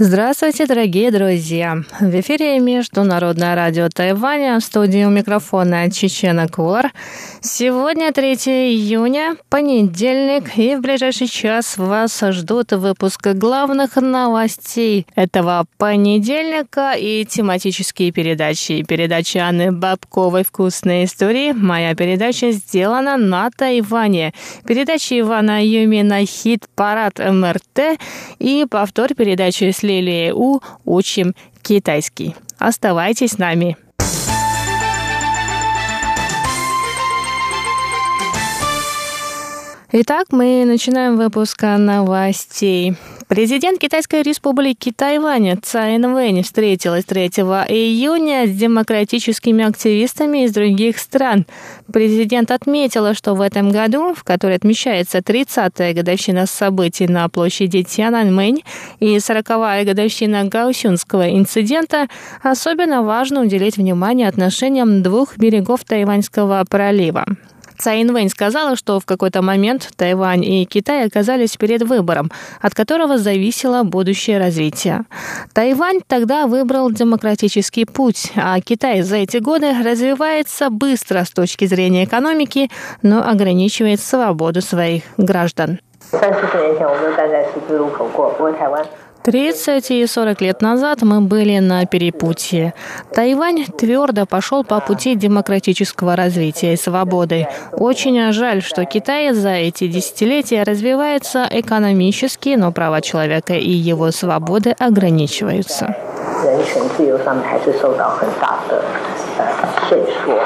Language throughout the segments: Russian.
Здравствуйте, дорогие друзья! В эфире Международное радио Тайваня, в студии у микрофона Чечена Кулар. Сегодня 3 июня, понедельник, и в ближайший час вас ждут выпуск главных новостей этого понедельника и тематические передачи. Передача Анны Бабковой «Вкусные истории». Моя передача сделана на Тайване. Передача Ивана Юмина «Хит-парад МРТ» и повтор передачи с Лилией У «Учим китайский». Оставайтесь с нами. Итак, мы начинаем выпуск новостей. Президент Китайской республики Тайвань Цай Инвэнь встретилась 3 июня с демократическими активистами из других стран. Президент отметила, что в этом году, в который отмечается 30-я годовщина событий на площади Тяньаньмэнь и 40-я годовщина Гаусюнского инцидента, особенно важно уделить внимание отношениям двух берегов Тайваньского пролива. Цай Инвэнь сказала, что в какой-то момент Тайвань и Китай оказались перед выбором, от которого зависело будущее развитие. Тайвань тогда выбрал демократический путь, а Китай за эти годы развивается быстро с точки зрения экономики, но ограничивает свободу своих граждан. 30 и 40 лет назад мы были на перепутье. Тайвань твердо пошел по пути демократического развития и свободы. Очень жаль, что Китай за эти десятилетия развивается экономически, но права человека и его свободы ограничиваются. 人权自由上面还是受到很大的限缩。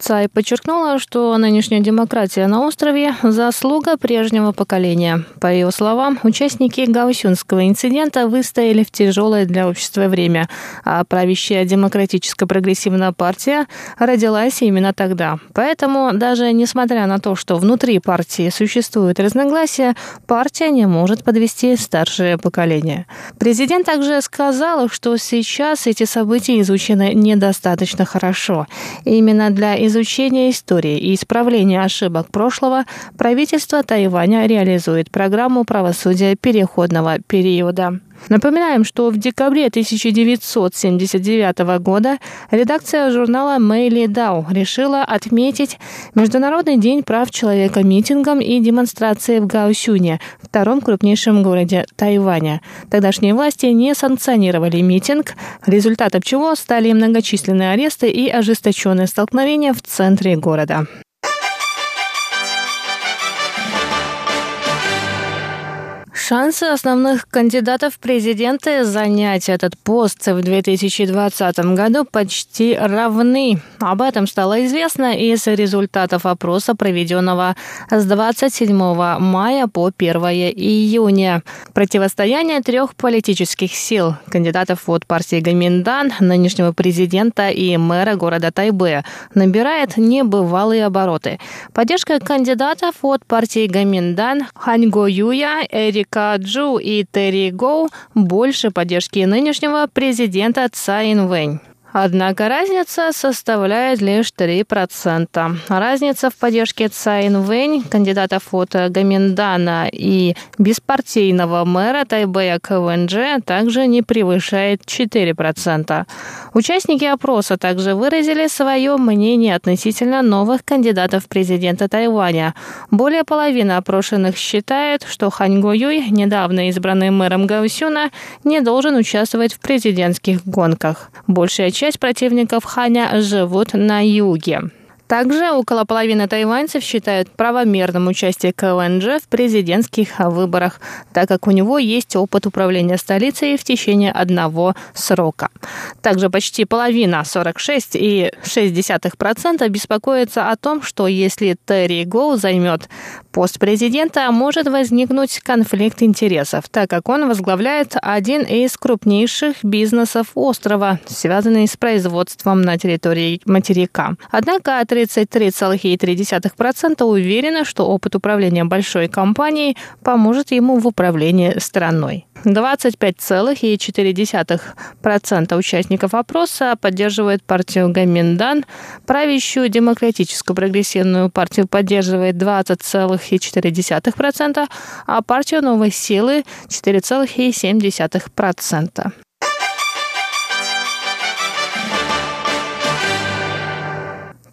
Цай подчеркнула, что нынешняя демократия на острове – заслуга прежнего поколения. По ее словам, участники Гаусюнского инцидента выстояли в тяжелое для общества время, а правящая демократическая прогрессивная партия родилась именно тогда. Поэтому, даже несмотря на то, что внутри партии существуют разногласия, партия не может подвести старшее поколение. Президент также сказал, что сейчас эти события изучены недостаточно хорошо. Именно для изучения истории и исправления ошибок прошлого правительство Тайваня реализует программу правосудия переходного периода. Напоминаем, что в декабре 1979 года редакция журнала Мэйли Дау решила отметить Международный день прав человека митингом и демонстрацией в Гаосюне, втором крупнейшем городе Тайваня. Тогдашние власти не санкционировали митинг, результатом чего стали многочисленные аресты и ожесточенные столкновения в центре города. Шансы основных кандидатов в президенты занять этот пост в 2020 году почти равны. Об этом стало известно из результатов опроса, проведенного с 27 мая по 1 июня. Противостояние трех политических сил – кандидатов от партии Гаминдан, нынешнего президента и мэра города Тайбе – набирает небывалые обороты. Поддержка кандидатов от партии Гаминдан Ханьго Юя, Эрик Каджу и Терри Гоу больше поддержки нынешнего президента Цай Вэнь. Однако разница составляет лишь 3%. Разница в поддержке Цайн Вэнь, кандидатов от Гаминдана и беспартийного мэра Тайбэя КВНЖ также не превышает 4%. Участники опроса также выразили свое мнение относительно новых кандидатов президента Тайваня. Более половины опрошенных считают, что Хань Юй, недавно избранный мэром Гаусюна, не должен участвовать в президентских гонках. Большая часть часть противников Ханя живут на юге. Также около половины тайваньцев считают правомерным участие КЛНЖ в президентских выборах, так как у него есть опыт управления столицей в течение одного срока. Также почти половина, 46,6%, беспокоится о том, что если Терри Гоу займет пост президента, может возникнуть конфликт интересов, так как он возглавляет один из крупнейших бизнесов острова, связанный с производством на территории материка. Однако 33,3% уверены, что опыт управления большой компанией поможет ему в управлении страной. 25,4% участников опроса поддерживает партию Гаминдан, правящую демократическую прогрессивную партию поддерживает 20,4%, а партию Новой силы 4,7%.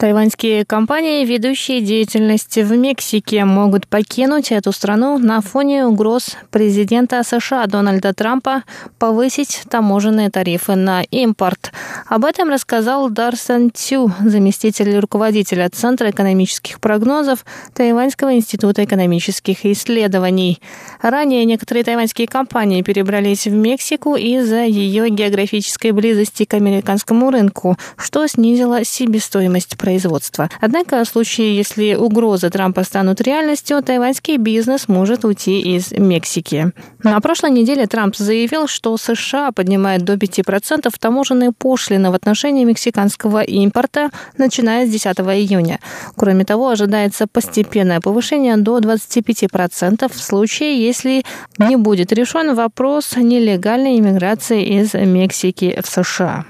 Тайваньские компании, ведущие деятельность в Мексике, могут покинуть эту страну на фоне угроз президента США Дональда Трампа повысить таможенные тарифы на импорт. Об этом рассказал Дарсан Цю, заместитель руководителя Центра экономических прогнозов Тайваньского института экономических исследований. Ранее некоторые тайваньские компании перебрались в Мексику из-за ее географической близости к американскому рынку, что снизило себестоимость производства производства. Однако в случае, если угрозы Трампа станут реальностью, тайваньский бизнес может уйти из Мексики. На прошлой неделе Трамп заявил, что США поднимает до 5% таможенные пошлины в отношении мексиканского импорта, начиная с 10 июня. Кроме того, ожидается постепенное повышение до 25% в случае, если не будет решен вопрос нелегальной иммиграции из Мексики в США.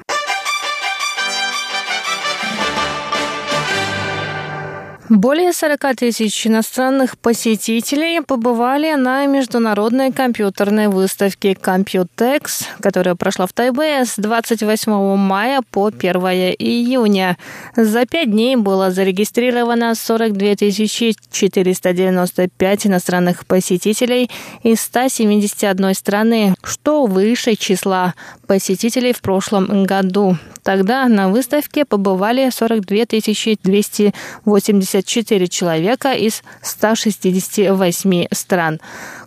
Более 40 тысяч иностранных посетителей побывали на международной компьютерной выставке Computex, которая прошла в Тайбе с 28 мая по 1 июня. За пять дней было зарегистрировано 42 495 иностранных посетителей из 171 страны, что выше числа посетителей в прошлом году. Тогда на выставке побывали 42 284 человека из 168 стран.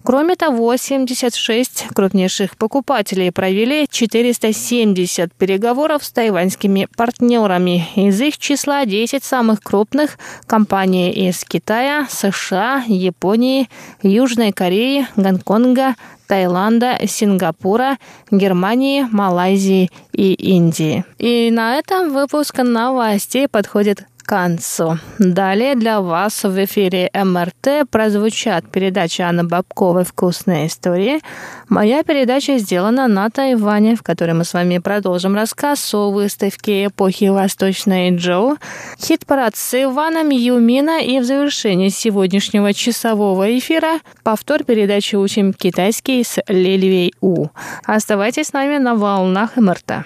Кроме того, 76 крупнейших покупателей провели 470 переговоров с тайваньскими партнерами. Из их числа 10 самых крупных компаний из Китая, США, Японии, Южной Кореи, Гонконга, Таиланда, Сингапура, Германии, Малайзии и Индии. И на этом выпуск новостей подходит концу. Далее для вас в эфире МРТ прозвучат передачи Анны Бабковой «Вкусные истории». Моя передача сделана на Тайване, в которой мы с вами продолжим рассказ о выставке эпохи Восточной Джоу, хит-парад с Иваном Юмина и в завершении сегодняшнего часового эфира повтор передачи «Учим китайский» с Лельвей У. Оставайтесь с нами на волнах МРТ.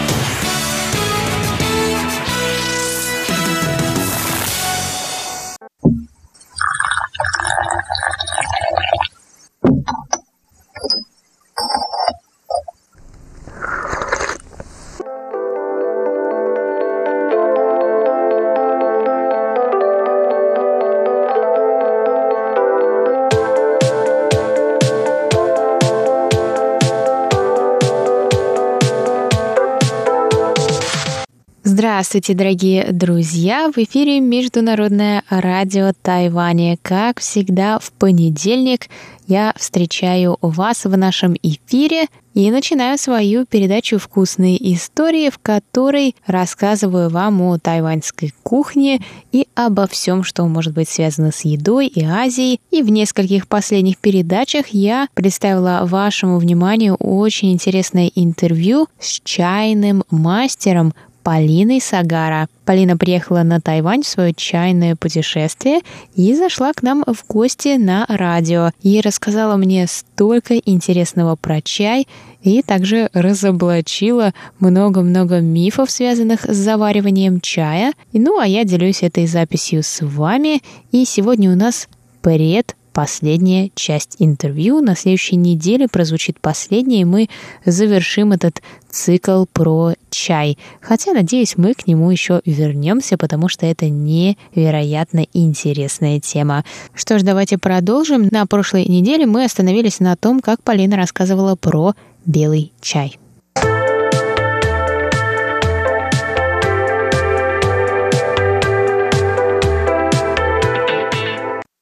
Здравствуйте, дорогие друзья! В эфире Международное радио Тайваня. Как всегда, в понедельник я встречаю вас в нашем эфире и начинаю свою передачу «Вкусные истории», в которой рассказываю вам о тайваньской кухне и обо всем, что может быть связано с едой и Азией. И в нескольких последних передачах я представила вашему вниманию очень интересное интервью с чайным мастером Полиной Сагара. Полина приехала на Тайвань в свое чайное путешествие и зашла к нам в гости на радио. И рассказала мне столько интересного про чай и также разоблачила много-много мифов, связанных с завариванием чая. Ну, а я делюсь этой записью с вами. И сегодня у нас пред последняя часть интервью. На следующей неделе прозвучит последняя, и мы завершим этот цикл про чай. Хотя, надеюсь, мы к нему еще вернемся, потому что это невероятно интересная тема. Что ж, давайте продолжим. На прошлой неделе мы остановились на том, как Полина рассказывала про белый чай.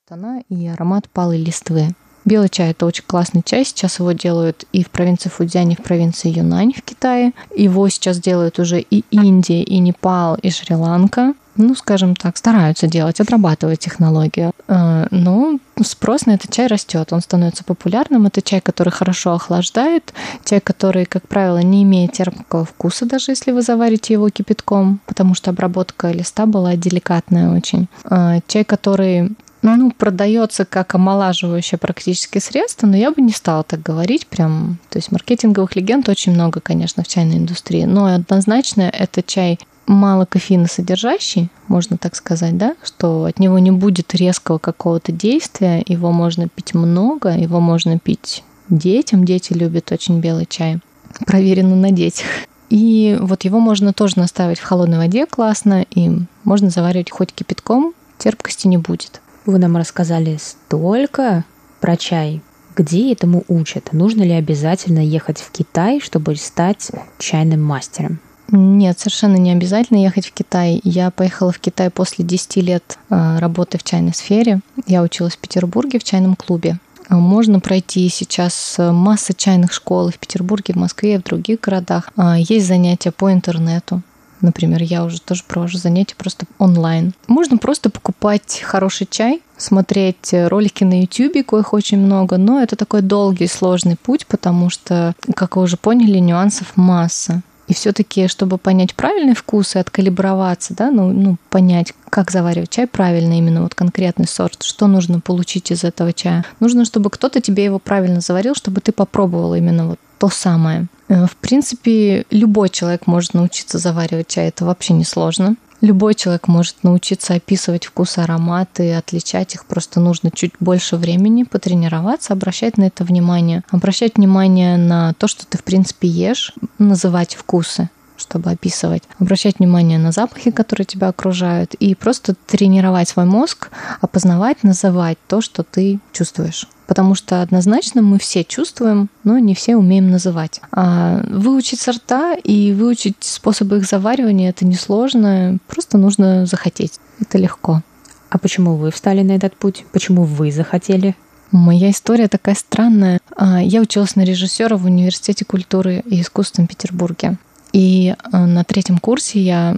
Тона и аромат палой листвы. Белый чай – это очень классный чай. Сейчас его делают и в провинции Фудзянь, и в провинции Юнань в Китае. Его сейчас делают уже и Индия, и Непал, и Шри-Ланка. Ну, скажем так, стараются делать, отрабатывают технологию. Э, но спрос на этот чай растет, он становится популярным. Это чай, который хорошо охлаждает, чай, который, как правило, не имеет терпкого вкуса, даже если вы заварите его кипятком, потому что обработка листа была деликатная очень. Э, чай, который ну, продается как омолаживающее практически средство, но я бы не стала так говорить прям. То есть маркетинговых легенд очень много, конечно, в чайной индустрии, но однозначно это чай мало кофеина содержащий, можно так сказать, да, что от него не будет резкого какого-то действия, его можно пить много, его можно пить детям, дети любят очень белый чай, проверено на детях. И вот его можно тоже наставить в холодной воде классно, и можно заваривать хоть кипятком, терпкости не будет. Вы нам рассказали столько про чай. Где этому учат? Нужно ли обязательно ехать в Китай, чтобы стать чайным мастером? Нет, совершенно не обязательно ехать в Китай. Я поехала в Китай после 10 лет э, работы в чайной сфере. Я училась в Петербурге в чайном клубе. А можно пройти сейчас масса чайных школ в Петербурге, в Москве, в других городах. А, есть занятия по интернету. Например, я уже тоже провожу занятия просто онлайн. Можно просто покупать хороший чай, смотреть ролики на YouTube, коих очень много, но это такой долгий, сложный путь, потому что, как вы уже поняли, нюансов масса. И все-таки, чтобы понять правильный вкус и откалиброваться, да, ну, ну, понять, как заваривать чай правильно, именно вот конкретный сорт, что нужно получить из этого чая. Нужно, чтобы кто-то тебе его правильно заварил, чтобы ты попробовал именно вот то самое. Э, в принципе, любой человек может научиться заваривать чай, это вообще не сложно. Любой человек может научиться описывать вкус, ароматы, отличать их. Просто нужно чуть больше времени потренироваться, обращать на это внимание. Обращать внимание на то, что ты, в принципе, ешь, называть вкусы чтобы описывать, обращать внимание на запахи, которые тебя окружают, и просто тренировать свой мозг, опознавать, называть то, что ты чувствуешь потому что однозначно мы все чувствуем, но не все умеем называть. А выучить сорта и выучить способы их заваривания это несложно, просто нужно захотеть. Это легко. А почему вы встали на этот путь? Почему вы захотели? Моя история такая странная. А, я училась на режиссера в Университете культуры и искусств в Петербурге. И а, на третьем курсе я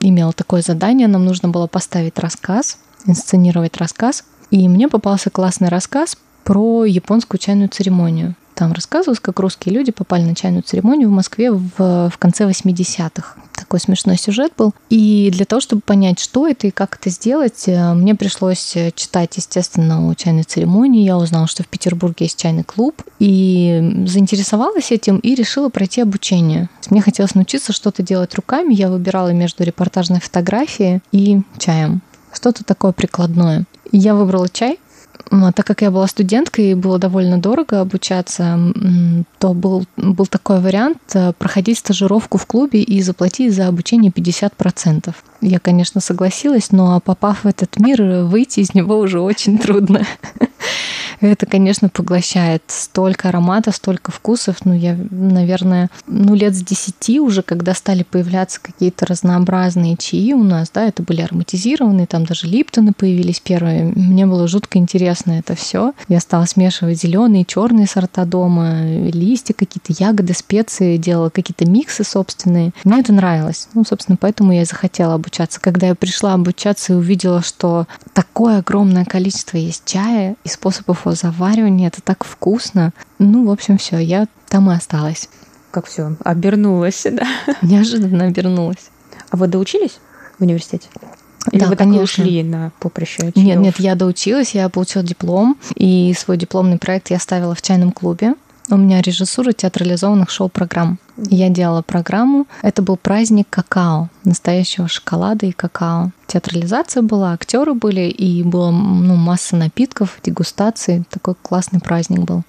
имела такое задание. Нам нужно было поставить рассказ, инсценировать рассказ. И мне попался классный рассказ про японскую чайную церемонию. Там рассказывалось, как русские люди попали на чайную церемонию в Москве в, в конце 80-х. Такой смешной сюжет был. И для того, чтобы понять, что это и как это сделать, э, мне пришлось читать, естественно, о чайной церемонии. Я узнала, что в Петербурге есть чайный клуб. И заинтересовалась этим и решила пройти обучение. Мне хотелось научиться что-то делать руками. Я выбирала между репортажной фотографией и чаем. Что-то такое прикладное. Я выбрала чай, так как я была студенткой и было довольно дорого обучаться, то был, был такой вариант э, проходить стажировку в клубе и заплатить за обучение 50%. Я, конечно, согласилась, но попав в этот мир, выйти из него уже очень трудно. Это, конечно, поглощает столько ароматов, столько вкусов. Ну, я, наверное, ну, лет с десяти уже, когда стали появляться какие-то разнообразные чаи у нас, да, это были ароматизированные, там даже липтоны появились первые. Мне было жутко интересно это все. Я стала смешивать зеленые, черные сорта дома, листья, какие-то ягоды, специи, делала какие-то миксы собственные. Мне это нравилось. Ну, собственно, поэтому я захотела обучаться. Когда я пришла обучаться и увидела, что такое огромное количество есть чая и способов его заваривания, это так вкусно. Ну, в общем, все, я там и осталась. Как все обернулось, да? Неожиданно обернулась. А вы доучились в университете? Или да, вы конечно. так ушли на поприще чаев? Нет, нет, я доучилась, я получила диплом, и свой дипломный проект я ставила в чайном клубе. У меня режиссура театрализованных шоу-программ. Я делала программу. Это был праздник какао, настоящего шоколада и какао. Театрализация была, актеры были, и было ну, масса напитков, дегустаций. Такой классный праздник был.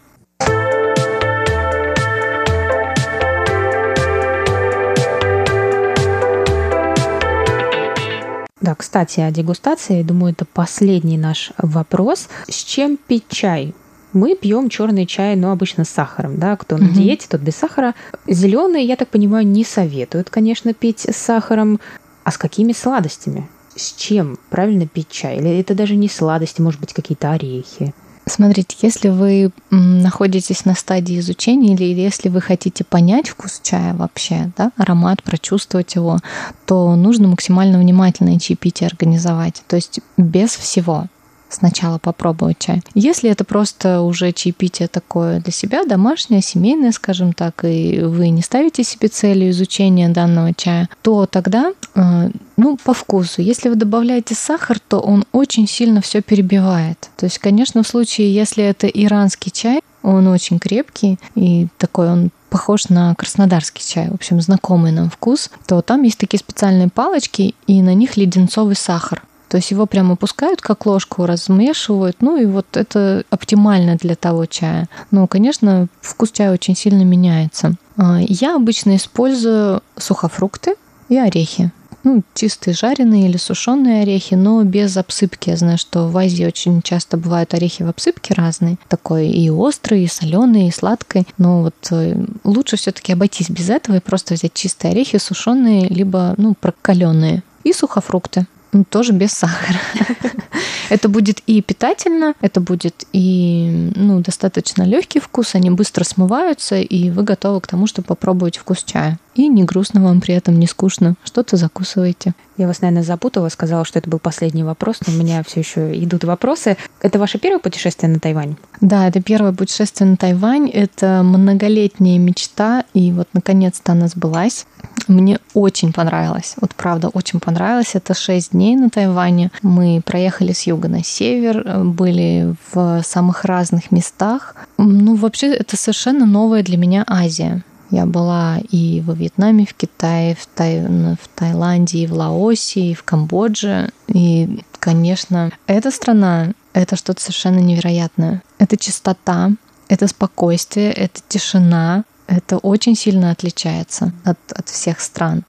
Да, кстати, о дегустации, думаю, это последний наш вопрос. С чем пить чай? Мы пьем черный чай, но обычно с сахаром, да, кто на диете, тот без сахара. Зеленый, я так понимаю, не советуют, конечно, пить с сахаром. А с какими сладостями? С чем правильно пить чай? Или это даже не сладости, может быть, какие-то орехи? Смотрите, если вы находитесь на стадии изучения или если вы хотите понять вкус чая вообще, да, аромат, прочувствовать его, то нужно максимально внимательно чаепитие организовать, то есть без всего сначала попробовать чай. Если это просто уже чаепитие такое для себя, домашнее, семейное, скажем так, и вы не ставите себе целью изучения данного чая, то тогда, э, ну, по вкусу. Если вы добавляете сахар, то он очень сильно все перебивает. То есть, конечно, в случае, если это иранский чай, он очень крепкий и такой он похож на краснодарский чай, в общем, знакомый нам вкус, то там есть такие специальные палочки, и на них леденцовый сахар. То есть его прямо опускают как ложку, размешивают, ну и вот это оптимально для того чая. Но, конечно, вкус чая очень сильно меняется. А, я обычно использую сухофрукты и орехи ну, чистые жареные или сушеные орехи, но без обсыпки. Я знаю, что в Азии очень часто бывают орехи в обсыпке разные. Такой и острый, и соленый, и сладкий. Но вот э, лучше все-таки обойтись без этого и просто взять чистые орехи, сушеные, либо ну, прокаленные. И сухофрукты. Ну, тоже без сахара. это будет и питательно, это будет и ну, достаточно легкий вкус, они быстро смываются, и вы готовы к тому, чтобы попробовать вкус чая. И не грустно вам при этом, не скучно. Что-то закусываете. Я вас, наверное, запутала, сказала, что это был последний вопрос, но у меня все еще идут вопросы. Это ваше первое путешествие на Тайвань? Да, это первое путешествие на Тайвань. Это многолетняя мечта, и вот наконец-то она сбылась. Мне очень понравилось, вот правда, очень понравилось. Это шесть дней на Тайване. Мы проехали с юга на север, были в самых разных местах. Ну, вообще, это совершенно новая для меня Азия. Я была и во Вьетнаме, в Китае, в, Тай... в Таиланде, и в Лаосе, и в Камбодже. И, конечно, эта страна — это что-то совершенно невероятное. Это чистота, это спокойствие, это тишина. Это очень сильно отличается от, от всех стран.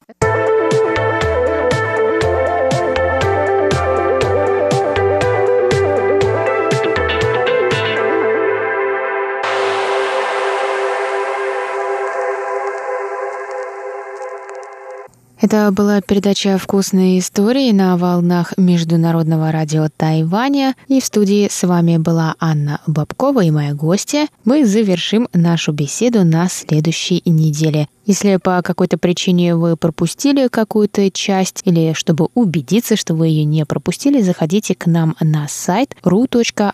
Это была передача «Вкусные истории» на волнах Международного радио Тайваня. И в студии с вами была Анна Бабкова и моя гостья. Мы завершим нашу беседу на следующей неделе. Если по какой-то причине вы пропустили какую-то часть или чтобы убедиться, что вы ее не пропустили, заходите к нам на сайт ru.rti.org.tw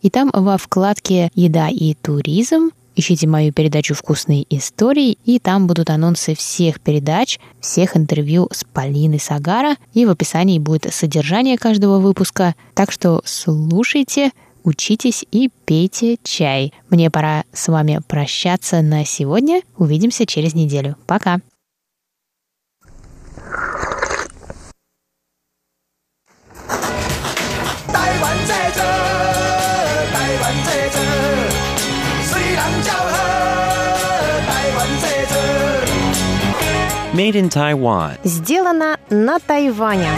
и там во вкладке «Еда и туризм» Ищите мою передачу «Вкусные истории», и там будут анонсы всех передач, всех интервью с Полиной Сагара, и в описании будет содержание каждого выпуска. Так что слушайте, учитесь и пейте чай. Мне пора с вами прощаться на сегодня. Увидимся через неделю. Пока! Made in Taiwan. Сделано на Тайване.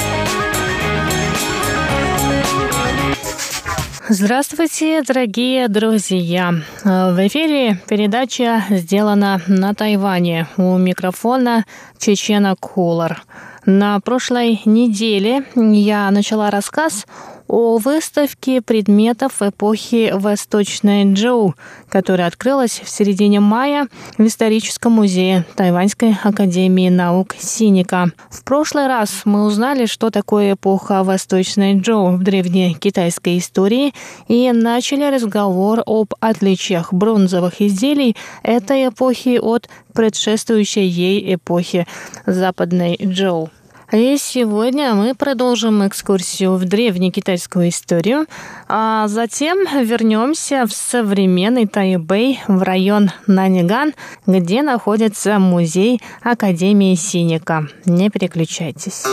Здравствуйте, дорогие друзья! В эфире передача «Сделана на Тайване». У микрофона Чечена Кулар. На прошлой неделе я начала рассказ о выставке предметов эпохи Восточной Джоу, которая открылась в середине мая в историческом музее Тайваньской академии наук Синика. В прошлый раз мы узнали, что такое эпоха Восточной Джоу в древней китайской истории и начали разговор об отличиях бронзовых изделий этой эпохи от предшествующей ей эпохи Западной Джоу. И сегодня мы продолжим экскурсию в древнекитайскую историю, а затем вернемся в современный Тайбэй, в район Наниган, где находится музей Академии Синика. Не переключайтесь.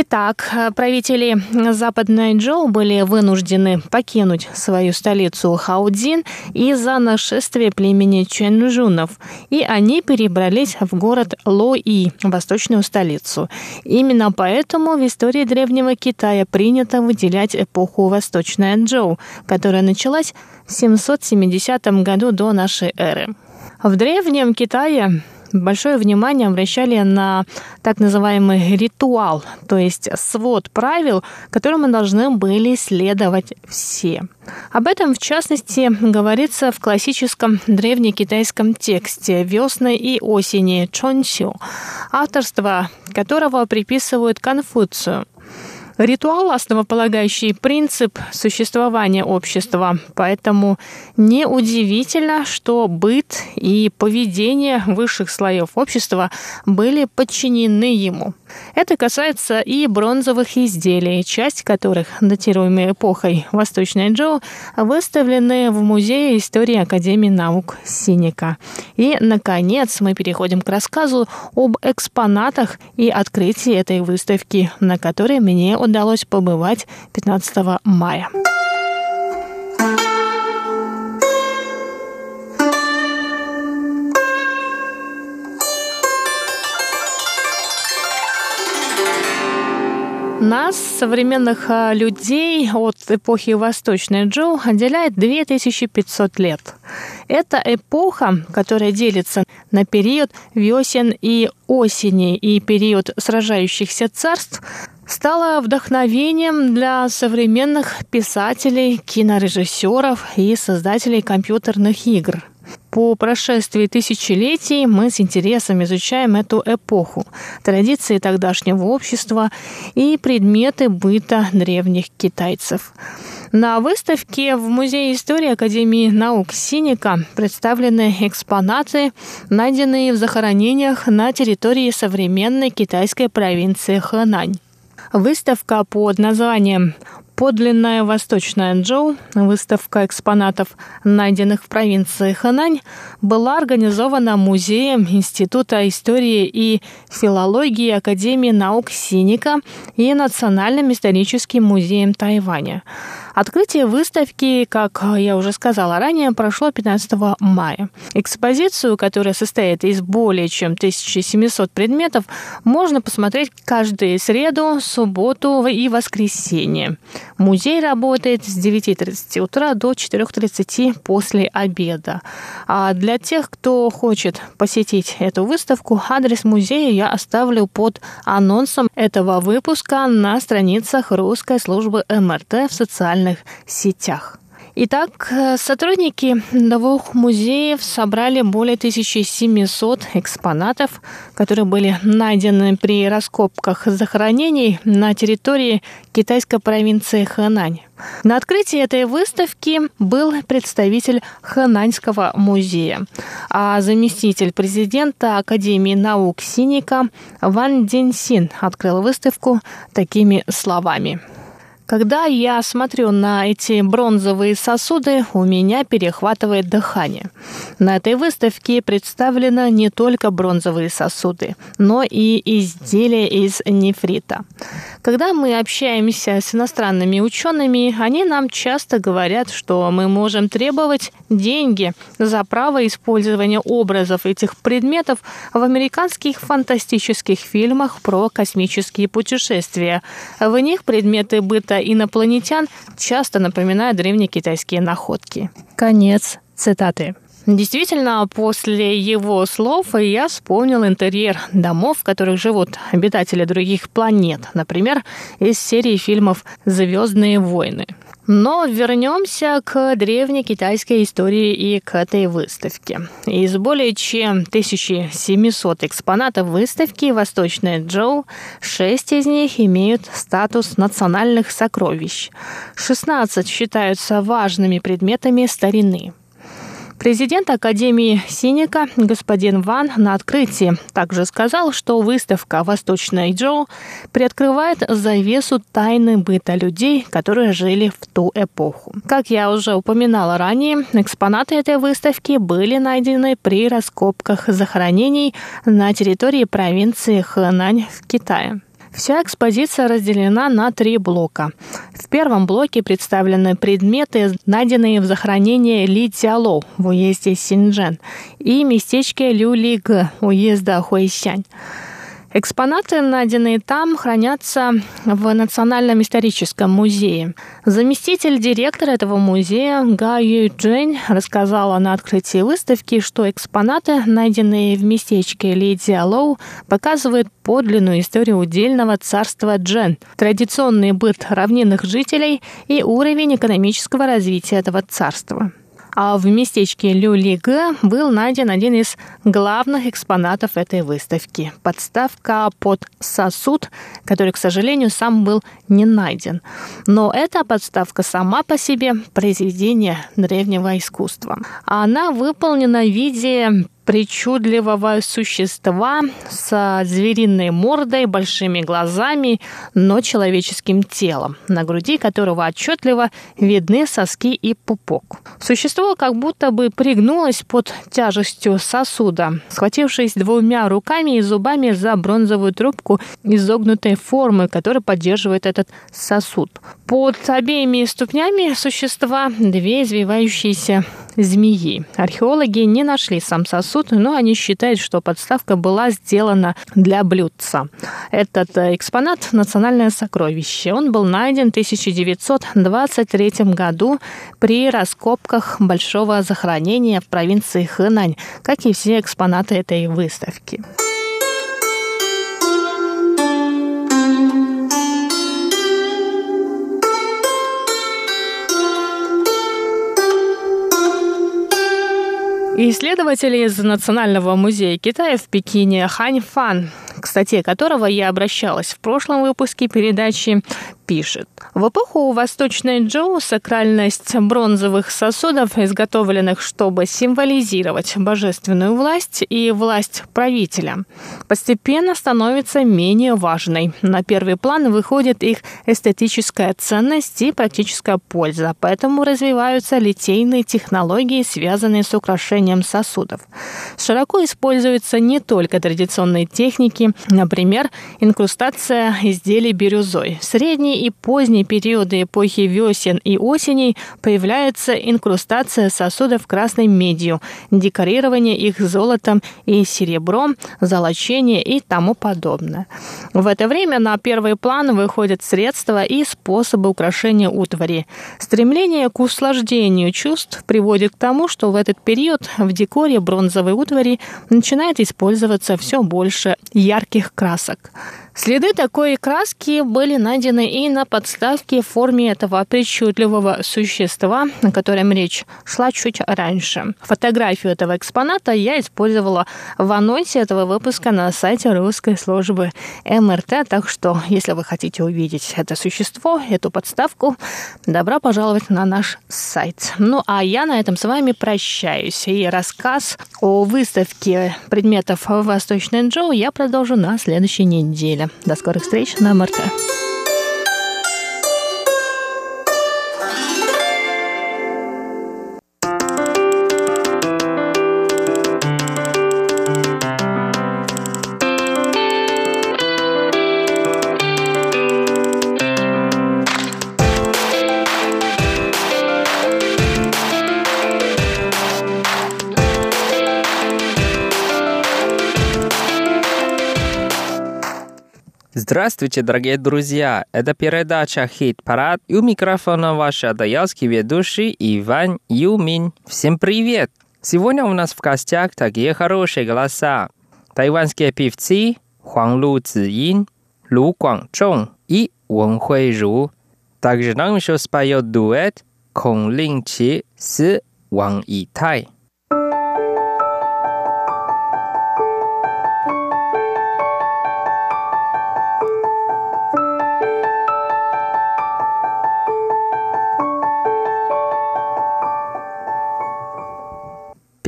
Итак, правители Западной Джоу были вынуждены покинуть свою столицу Хаудзин из-за нашествия племени Чэнжунов, и они перебрались в город Лои, восточную столицу. Именно поэтому в истории Древнего Китая принято выделять эпоху Восточная Джоу, которая началась в 770 году до нашей эры. В Древнем Китае большое внимание обращали на так называемый ритуал, то есть свод правил, которым мы должны были следовать все. Об этом, в частности, говорится в классическом древнекитайском тексте «Весны и осени» Чонсю, авторство которого приписывают Конфуцию – Ритуал – основополагающий принцип существования общества, поэтому неудивительно, что быт и поведение высших слоев общества были подчинены ему. Это касается и бронзовых изделий, часть которых, датируемой эпохой Восточной Джоу, выставлены в Музее истории Академии наук Синика. И, наконец, мы переходим к рассказу об экспонатах и открытии этой выставки, на которой мне удалось побывать 15 мая. Нас, современных а, людей от эпохи Восточной Джоу, отделяет 2500 лет. Это эпоха, которая делится на период весен и осени и период сражающихся царств, стала вдохновением для современных писателей, кинорежиссеров и создателей компьютерных игр. По прошествии тысячелетий мы с интересом изучаем эту эпоху, традиции тогдашнего общества и предметы быта древних китайцев. На выставке в Музее истории Академии наук Синика представлены экспонаты, найденные в захоронениях на территории современной китайской провинции Хэнань. Выставка под названием Подлинная Восточная Джоу, выставка экспонатов, найденных в провинции Хэнань, была организована Музеем Института истории и филологии Академии наук Синика и Национальным историческим музеем Тайваня. Открытие выставки, как я уже сказала ранее, прошло 15 мая. Экспозицию, которая состоит из более чем 1700 предметов, можно посмотреть каждую среду, субботу и воскресенье. Музей работает с 9.30 утра до 4.30 после обеда. А для тех, кто хочет посетить эту выставку, адрес музея я оставлю под анонсом этого выпуска на страницах русской службы МРТ в социальных социальных сетях. Итак, э, сотрудники двух музеев собрали более 1700 экспонатов, которые были найдены при раскопках захоронений на территории китайской провинции Хэнань. На открытии этой выставки был представитель Хэнаньского музея, а заместитель президента Академии наук Синика Ван Динсин открыл выставку такими словами – когда я смотрю на эти бронзовые сосуды, у меня перехватывает дыхание. На этой выставке представлены не только бронзовые сосуды, но и изделия из нефрита. Когда мы общаемся с иностранными учеными, они нам часто говорят, что мы можем требовать деньги за право использования образов этих предметов в американских фантастических фильмах про космические путешествия. В них предметы быта инопланетян часто напоминают древнекитайские находки. Конец цитаты. Действительно, после его слов я вспомнил интерьер домов, в которых живут обитатели других планет, например, из серии фильмов «Звездные войны». Но вернемся к древней китайской истории и к этой выставке. Из более чем 1700 экспонатов выставки «Восточная Джоу» шесть из них имеют статус национальных сокровищ. 16 считаются важными предметами старины. Президент Академии Синика господин Ван на открытии также сказал, что выставка «Восточная Джоу» приоткрывает завесу тайны быта людей, которые жили в ту эпоху. Как я уже упоминала ранее, экспонаты этой выставки были найдены при раскопках захоронений на территории провинции Хэнань в Китае. Вся экспозиция разделена на три блока. В первом блоке представлены предметы, найденные в захоронении Ли Цялоу в уезде Синьчжэн и местечке Люлиг уезда Хуэйсянь. Экспонаты, найденные там, хранятся в Национальном историческом музее. Заместитель директора этого музея Га Ю Джень рассказала на открытии выставки, что экспонаты, найденные в местечке Ли Дзялоу, показывают подлинную историю удельного царства Джен, традиционный быт равнинных жителей и уровень экономического развития этого царства. А в местечке Люлиге был найден один из главных экспонатов этой выставки – подставка под сосуд, который, к сожалению, сам был не найден. Но эта подставка сама по себе – произведение древнего искусства. Она выполнена в виде причудливого существа с звериной мордой, большими глазами, но человеческим телом, на груди которого отчетливо видны соски и пупок. Существо как будто бы пригнулось под тяжестью сосуда, схватившись двумя руками и зубами за бронзовую трубку изогнутой формы, которая поддерживает этот сосуд. Под обеими ступнями существа две извивающиеся змеи. Археологи не нашли сам сосуд, но они считают, что подставка была сделана для блюдца. Этот э, экспонат – национальное сокровище. Он был найден в 1923 году при раскопках большого захоронения в провинции Хэнань, как и все экспонаты этой выставки. Исследователи из Национального музея Китая в Пекине Хань Фан к статье которого я обращалась в прошлом выпуске передачи, пишет. В эпоху Восточной Джоу сакральность бронзовых сосудов, изготовленных, чтобы символизировать божественную власть и власть правителя, постепенно становится менее важной. На первый план выходит их эстетическая ценность и практическая польза, поэтому развиваются литейные технологии, связанные с украшением сосудов. Широко используются не только традиционные техники, например, инкрустация изделий бирюзой. В средние и поздние периоды эпохи весен и осеней появляется инкрустация сосудов красной медью, декорирование их золотом и серебром, золочение и тому подобное. В это время на первый план выходят средства и способы украшения утвари. Стремление к услаждению чувств приводит к тому, что в этот период в декоре бронзовой утвари начинает использоваться все больше ярких ярких красок. Следы такой краски были найдены и на подставке в форме этого причудливого существа, о котором речь шла чуть раньше. Фотографию этого экспоната я использовала в анонсе этого выпуска на сайте русской службы МРТ, так что если вы хотите увидеть это существо, эту подставку, добро пожаловать на наш сайт. Ну а я на этом с вами прощаюсь. И рассказ о выставке предметов в Восточной Джоу я продолжу на следующей неделе. До скорых встреч на МРТ. Здравствуйте, дорогие друзья! Это передача «Хит-парад» и у микрофона ваш адаялский ведущий Иван Юмин. Всем привет! Сегодня у нас в гостях такие хорошие голоса. Тайванские певцы Хуан Лу Цзин, Лу Гуангчжоу и Вэн Хуэйру. Также нам еще споет дуэт Кong Лин Чи с Ван Итай.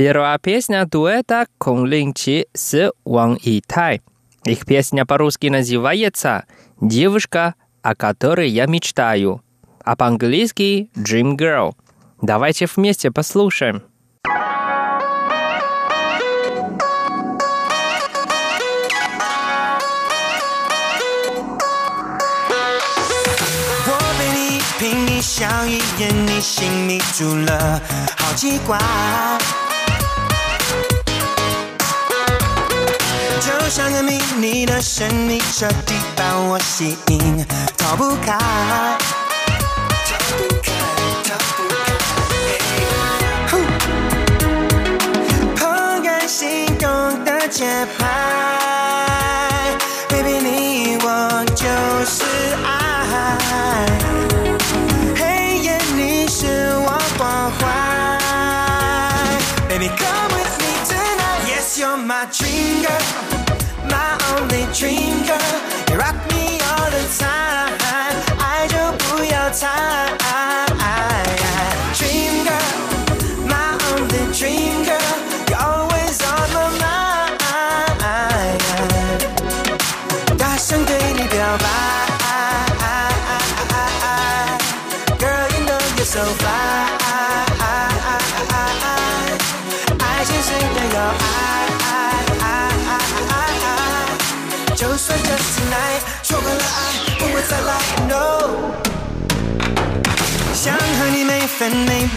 Первая песня дуэта Кун Лин Чи с Ван И Тай. Их песня по-русски называется «Девушка, о которой я мечтаю», а по-английски «Dream Girl». Давайте вместе послушаем. Пинг 你笑一眼，你心迷住了，好奇怪。就像个秘密的神秘，彻底把我吸引，逃不开。逃不开，逃不开。怦然心动的节拍，baby 你我就是爱。Dream girl. You rock me all the time.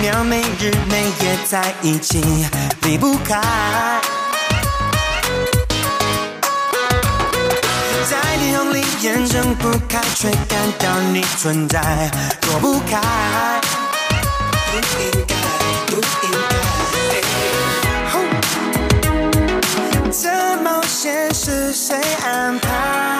秒每日每夜在一起，离不开。在霓虹里验证不开，却感到你存在，躲不开。不应该，不应该。这冒险是谁？安排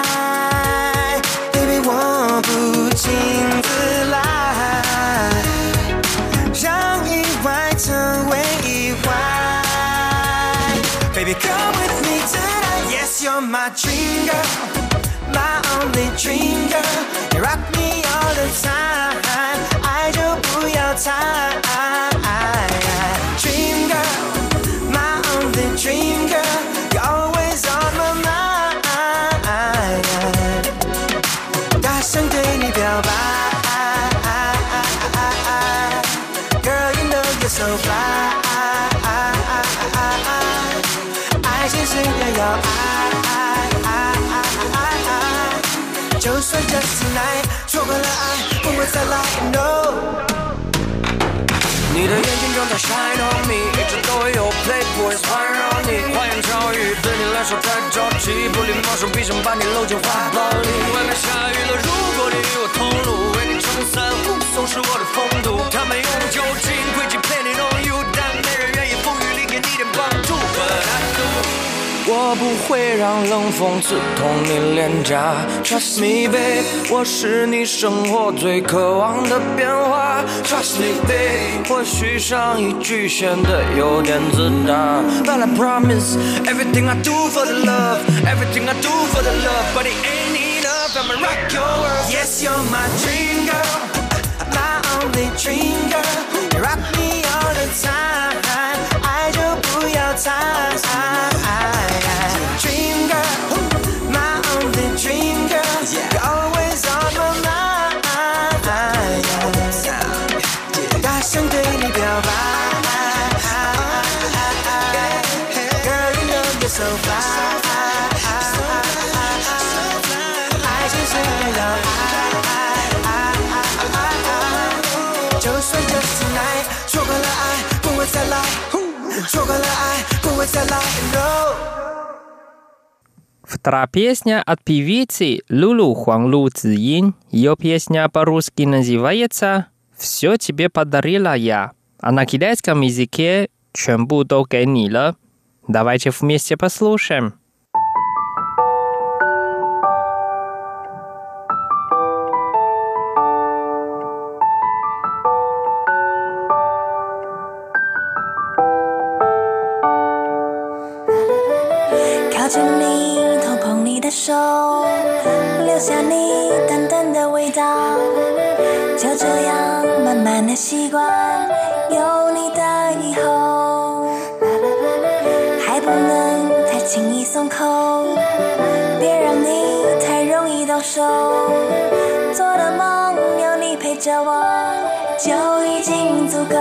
就算 just tonight 错过了爱，不会再来，No。你的眼睛正在 shine on me，一直都会有 playboys 环绕你，花言巧语对你来说太着急，不礼貌手臂上把你搂进怀抱里。外面下雨了，如果你与我同路，为你撑伞护送是我的风度。他们用酒精诡计 planning on you，但没人愿意风雨里给你点帮助。But I do。我不会让冷风刺痛你脸颊，Trust me, babe，我是你生活最渴望的变化，Trust me, babe，或许上一句显得有点自大，But I promise everything I do for the love, everything I do for the love, but it ain't enough. I'ma rock your world. Yes, you're my dream girl, my only dream girl. You rock me all the time. 爱就不要猜。Вторая песня от певицы Лулу Хуанглу Цзинь. Ее песня по-русски называется «Все тебе подарила я», а на китайском языке «Чембу до Давайте вместе послушаем. 靠近你，偷碰你的手，留下你淡淡的味道，就这样慢慢的习惯。有你的以后，还不能太轻易松口，别让你太容易动手，做的梦有你陪着我就已经足够，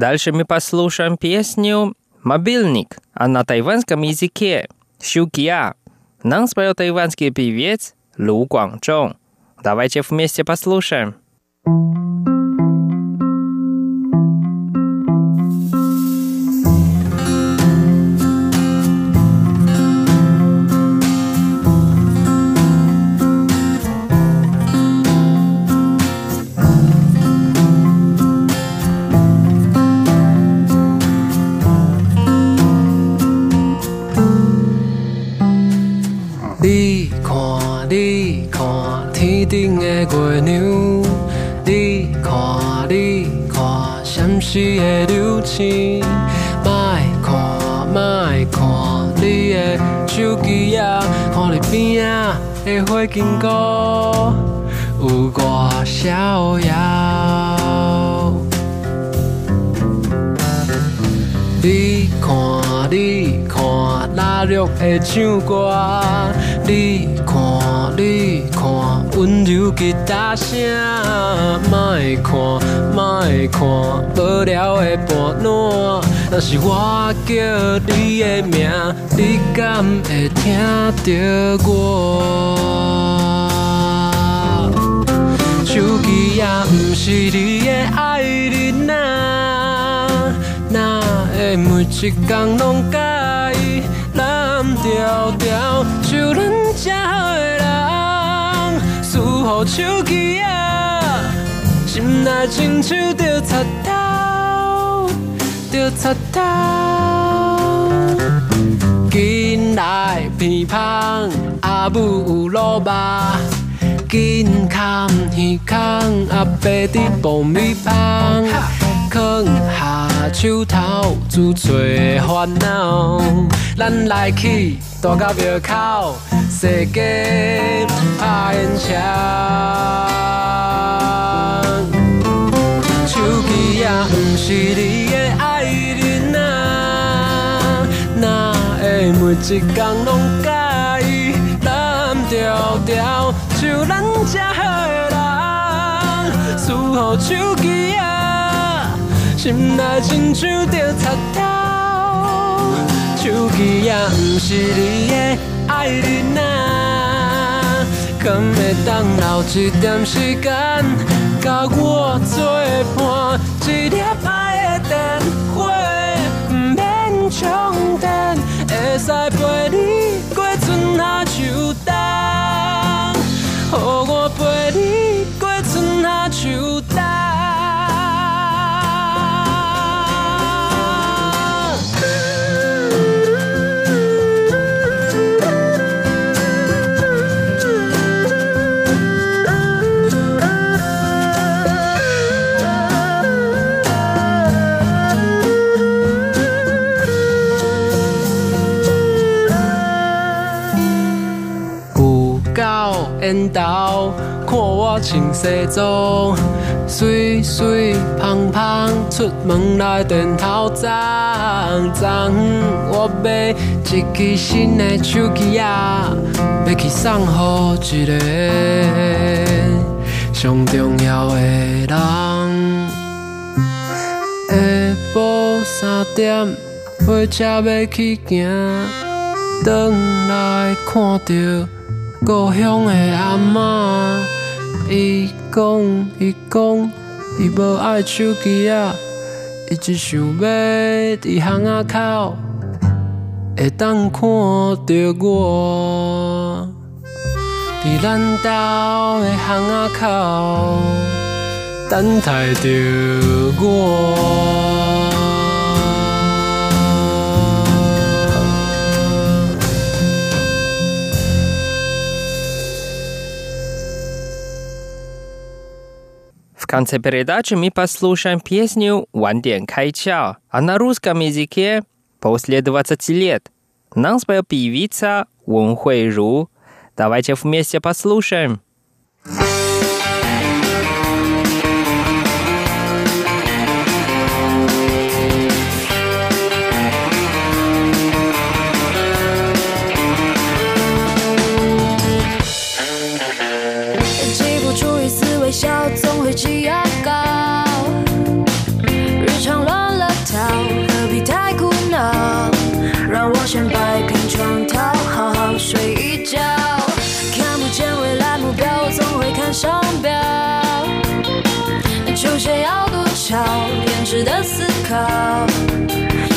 Дальше мы послушаем песню «Мобильник», а на тайванском языке «Щукья». Нам споет тайванский певец Лу Гуанчжоу. Давайте вместе послушаем. 莫看莫看你的手机啊，看你边啊的花经过有我逍遥。你看你看哪绿的唱歌，你。温柔吉他声，莫看莫看无聊的伴侣。若是我叫你的名，你敢会听到我？手机也毋是你的爱人啊，哪会每一工拢甲伊蓝调调，就咱。互手机啊，心内亲像着插头，着插头。紧来鼻芳，阿母有老爸，紧看耳孔，阿伯伫爆米香，放下手头，自找烦恼。咱来去大甲庙口。世界拍烟枪，手机也不是你的爱人啊，哪会每一天拢甲伊蓝调调？像咱这好的人，输予手机啊，心内亲像着插头，手机也不是你的爱人啊，敢会当留一点时间，甲我作伴，一粒爱的电话，不免充电，会使陪你过春夏秋冬，予我陪你过春夏秋穿西装，水水胖胖，出门来电头脏脏。我买一支新的手机啊，要去送给一个上重要的人。下晡三点，火车要去行，转来看到。故乡的阿嬷，伊讲，伊讲，伊无爱手机啊，伊只想要伫巷仔口，会当看到我，伫咱家的巷仔口，等待着我。Конце передачи мы послушаем песню «Ван Ден Кай Чао», а на русском языке «После 20 лет» нам спел певица Вон Хуэй Ру. Давайте вместе послушаем. 的思考，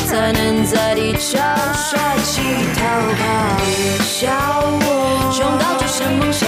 才能在地球帅气逃跑。别笑我，穷到只剩梦想，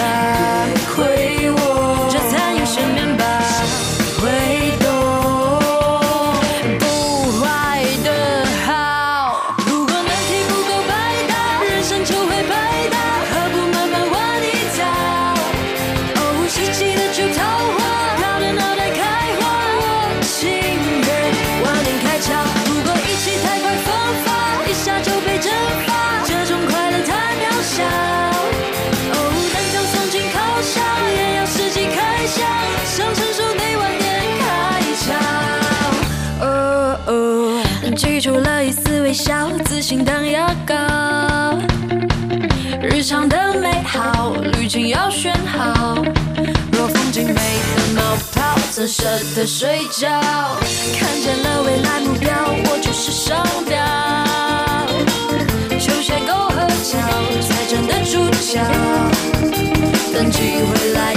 笑，自信当牙膏。日常的美好，旅程要选好。若风景美得冒泡，怎舍得睡觉？看见了未来目标，我就是商标。球鞋够合脚，才真的主角。等机会来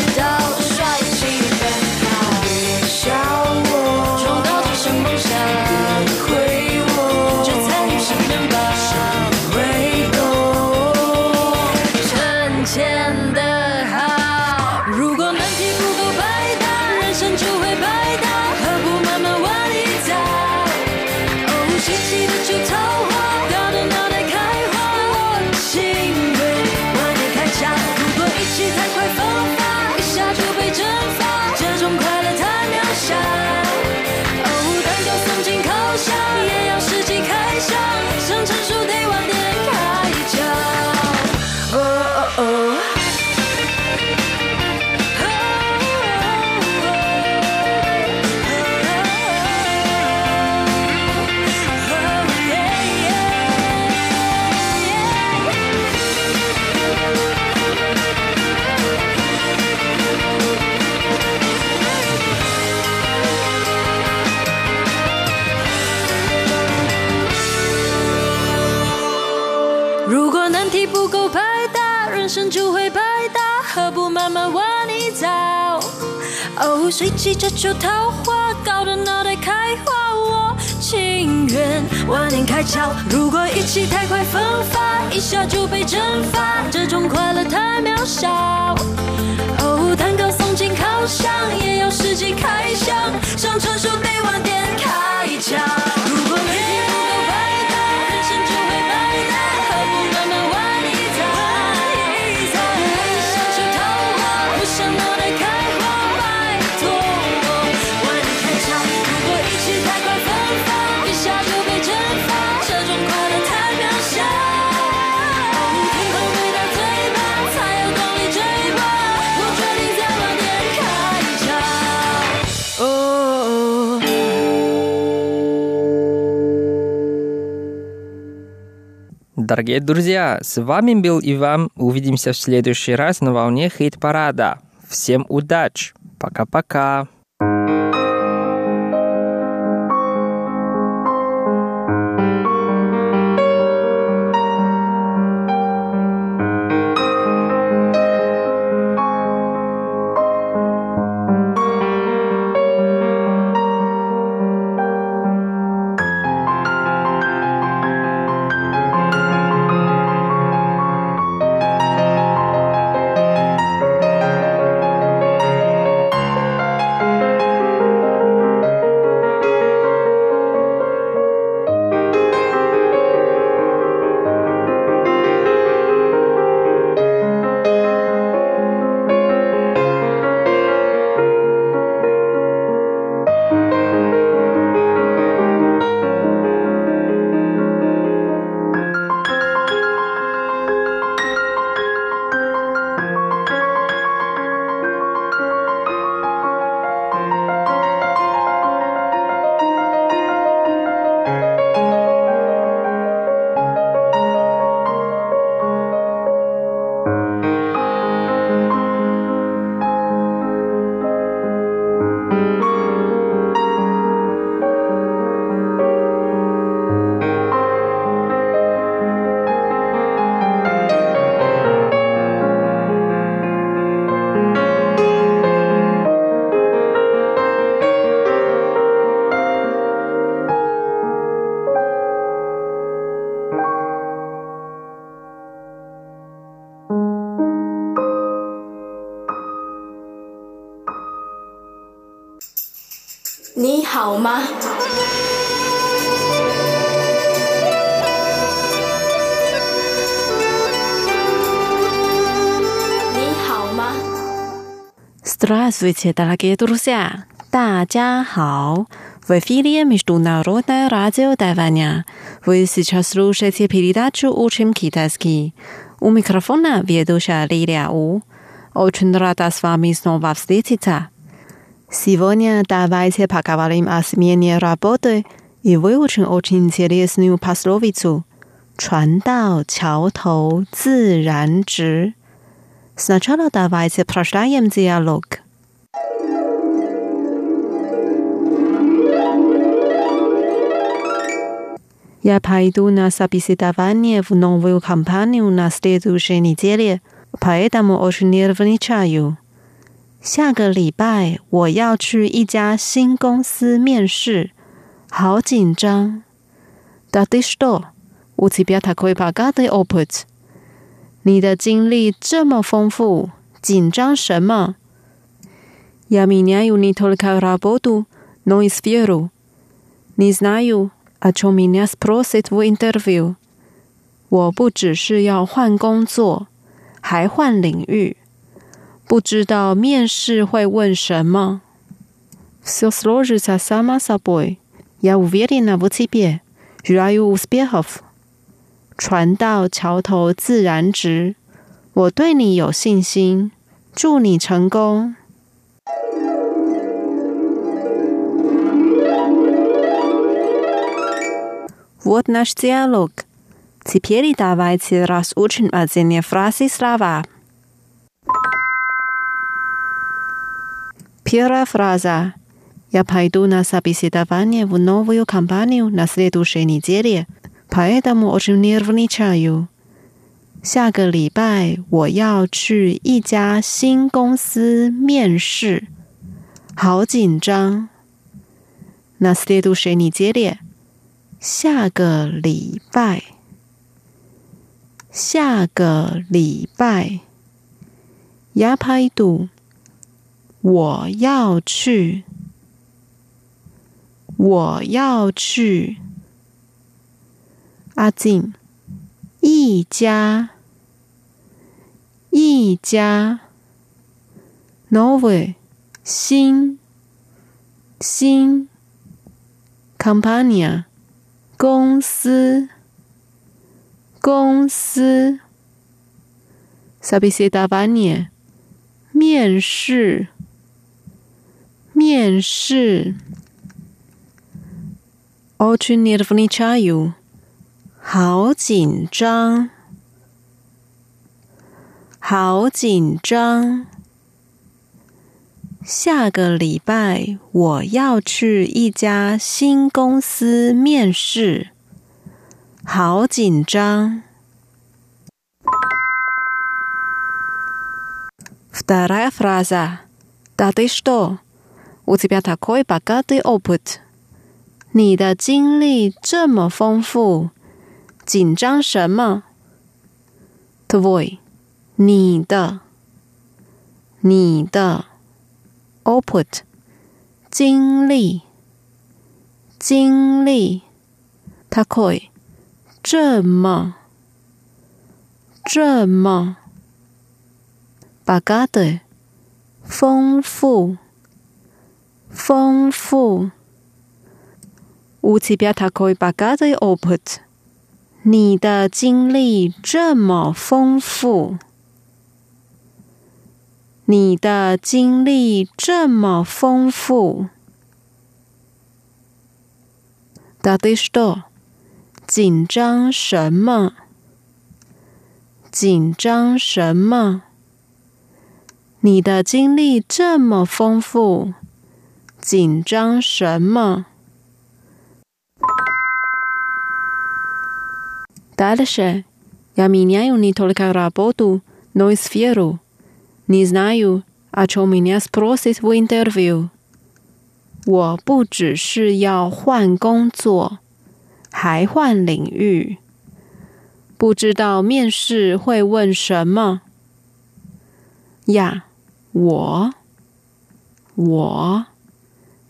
哦，谁急着求桃花，搞得脑袋开花？我情愿晚点开窍。如果一起太快分发，一下就被蒸发，这种快乐太渺小。哦，蛋糕送进烤箱，也要实际开箱，上车时得晚点开窍。Дорогие друзья, с вами был Иван. Увидимся в следующий раз на волне хит-парада. Всем удачи. Пока-пока. Здравствуйте, дорогие друзья! 大家好! В эфире Международное радио Тайваня. Вы сейчас слушаете передачу «Учим китайский». У микрофона ведущая Лилия У. Очень рада с вами снова встретиться. Сегодня давайте поговорим о смене работы и выучим очень интересную пословицу «船到桥头自然直». Сначала давайте прочитаем диалог. Я пойду на собеседование в новую компанию на следующей неделе, поэтому очень нервничаю. 下个礼拜我要去一家新公司面试，好紧张。Да ты что? У тебя такой богатый опыт. 你的经历这么丰富，紧张什么？Я меняю не только работу, но и сферу. Не знаю, о чем меня спросят в интервью. 我不只是要换工作，还换领域。不知道面试会问什么。Все сложится само собой. Я уверена в тебе. Желаю успехов. 船到桥头自然直，我对你有信心，祝你成功。 Вот наш диалог. Теперь давайте разучим отдельные фразы слова. Первая фраза. Я пойду на собеседование в новую компанию на следующей неделе. Поэтому очень нервничаю. 下个礼拜我要去一家新公司面试，好紧张。那 stay 度谁你接列？ 下个礼拜，下个礼拜，牙拍度，我要去，我要去。阿静，一家，一家，Novi，新，新，Campania 公司公司 subbiscitavani 面试面试 alternate furniture 好紧张好紧张下个礼拜我要去一家新公司面试，好紧张。Вторая фраза. Да ты что? У тебя такой богатый опыт. 你的经历这么丰富。紧张什么？Tvoi，你的，你的 Output 经历经历，它可以这么这么把它的丰富丰富，无其表它可以把的 output。你的经历这么丰富。你的经历这么丰富。到底是多紧张什么？紧张什么？你的经历这么丰富，紧张什么？Дальше я меняю не только работу, но и сферу. Nie znaję, a chomieniacs prószę o wyinterwiew. 我不只是要换工作，还换领域。不知道面试会问什么呀？我，我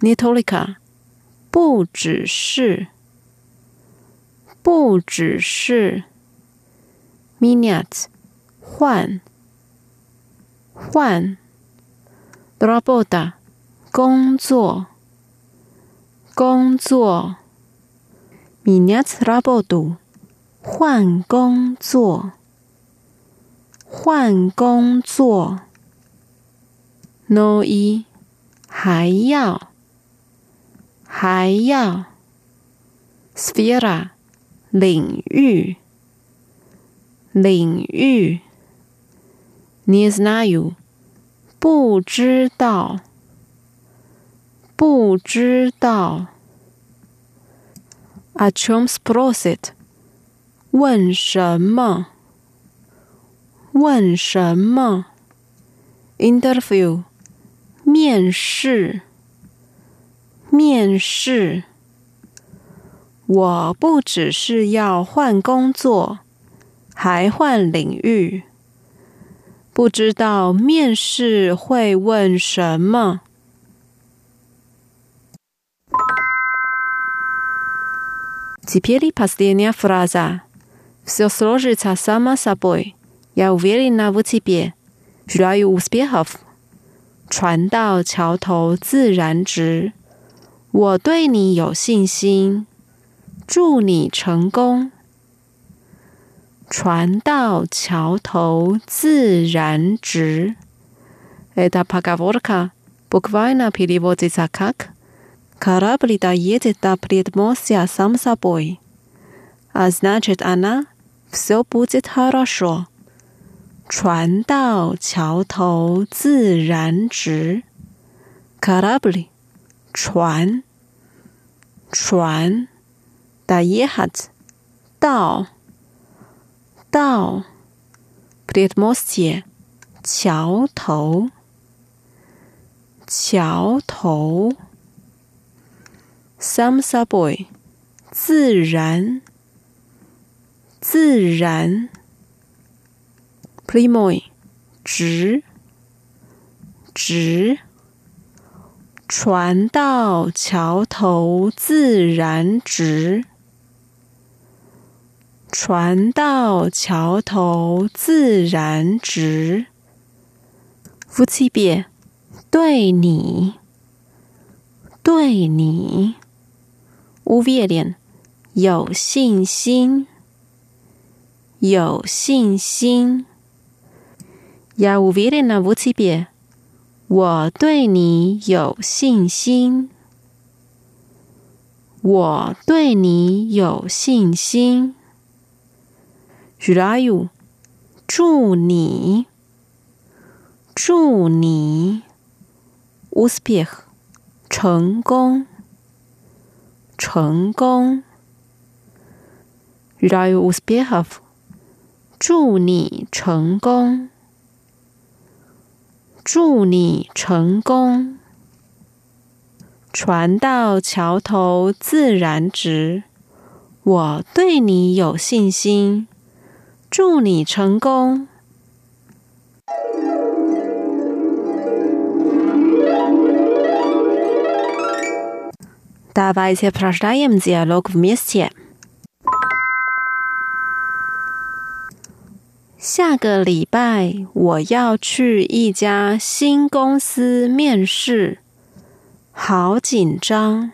，nie tylko. 不只是，不只是，chomieniacs. 换。换 roboda 工作工作 minutes robodu 换工作换工作 no 一还要还要 sphere 领域，领域。Не знаю，不知道，不知道。О чем спросит？问什么？问什么？Interview，面试，面试。我不只是要换工作，还换领域。 不知道面试会问什么？Теперь последняя фраза. Все сложится само собой. Я уверена в тебе. Желаю успехов. 船到桥头自然直。我对你有信心。祝你成功！ 船到桥头自然直。Это поговорка буквально переводится как «Корабль доедет до предмостья сам собой», а значит она «все будет хорошо». 船到桥头自然直。Корабль 船船。Доехать 到 道 p r e d m o s t i 桥头，桥头。Samsaboy，自然，自然。Primoy，直，直。船到桥头自然直。船到桥头自然直。夫妻别，对你，对你。乌别脸，有信心，有信心。呀，乌别脸呢？夫妻别，我对你有信心，我对你有信心。Jurayu，祝你，祝你，Uspeh，成功，成功。Jurayu Uspehov，祝你成功，祝你成功。船到桥头自然直，我对你有信心。祝你成功。Давайте прождаем диалог вместе。下个礼拜我要去一家新公司面试，好紧张。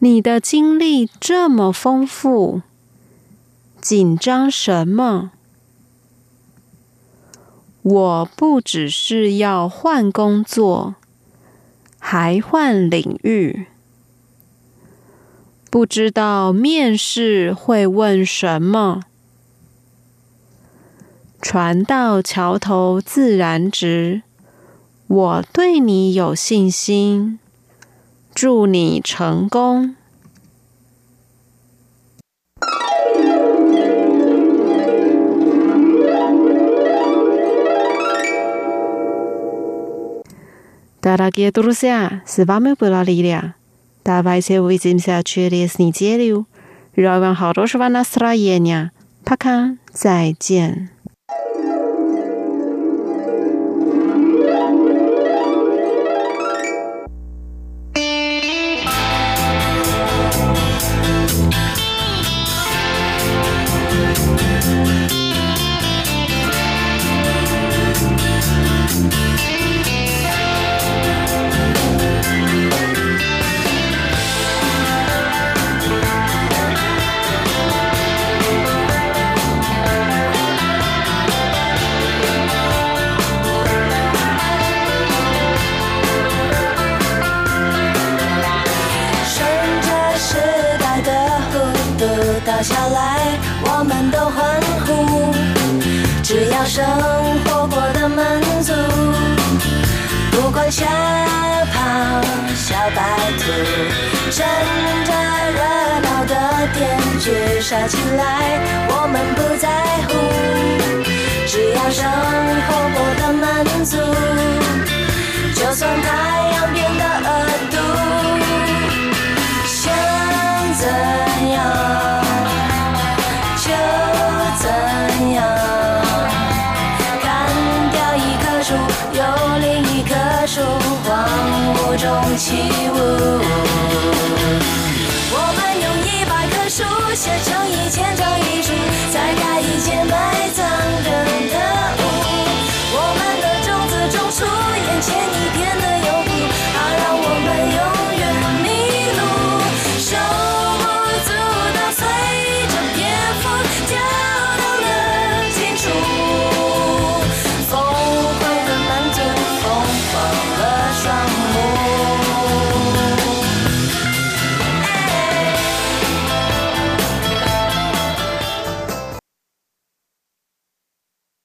你的经历这么丰富。紧张什么？我不只是要换工作，还换领域。不知道面试会问什么？船到桥头自然直。我对你有信心，祝你成功。Дорогие друзья, с вами была Лилия. Давайте увидимся через неделю. Желаю вам хорошего настроения. Пока. 再见。些争议，千种一。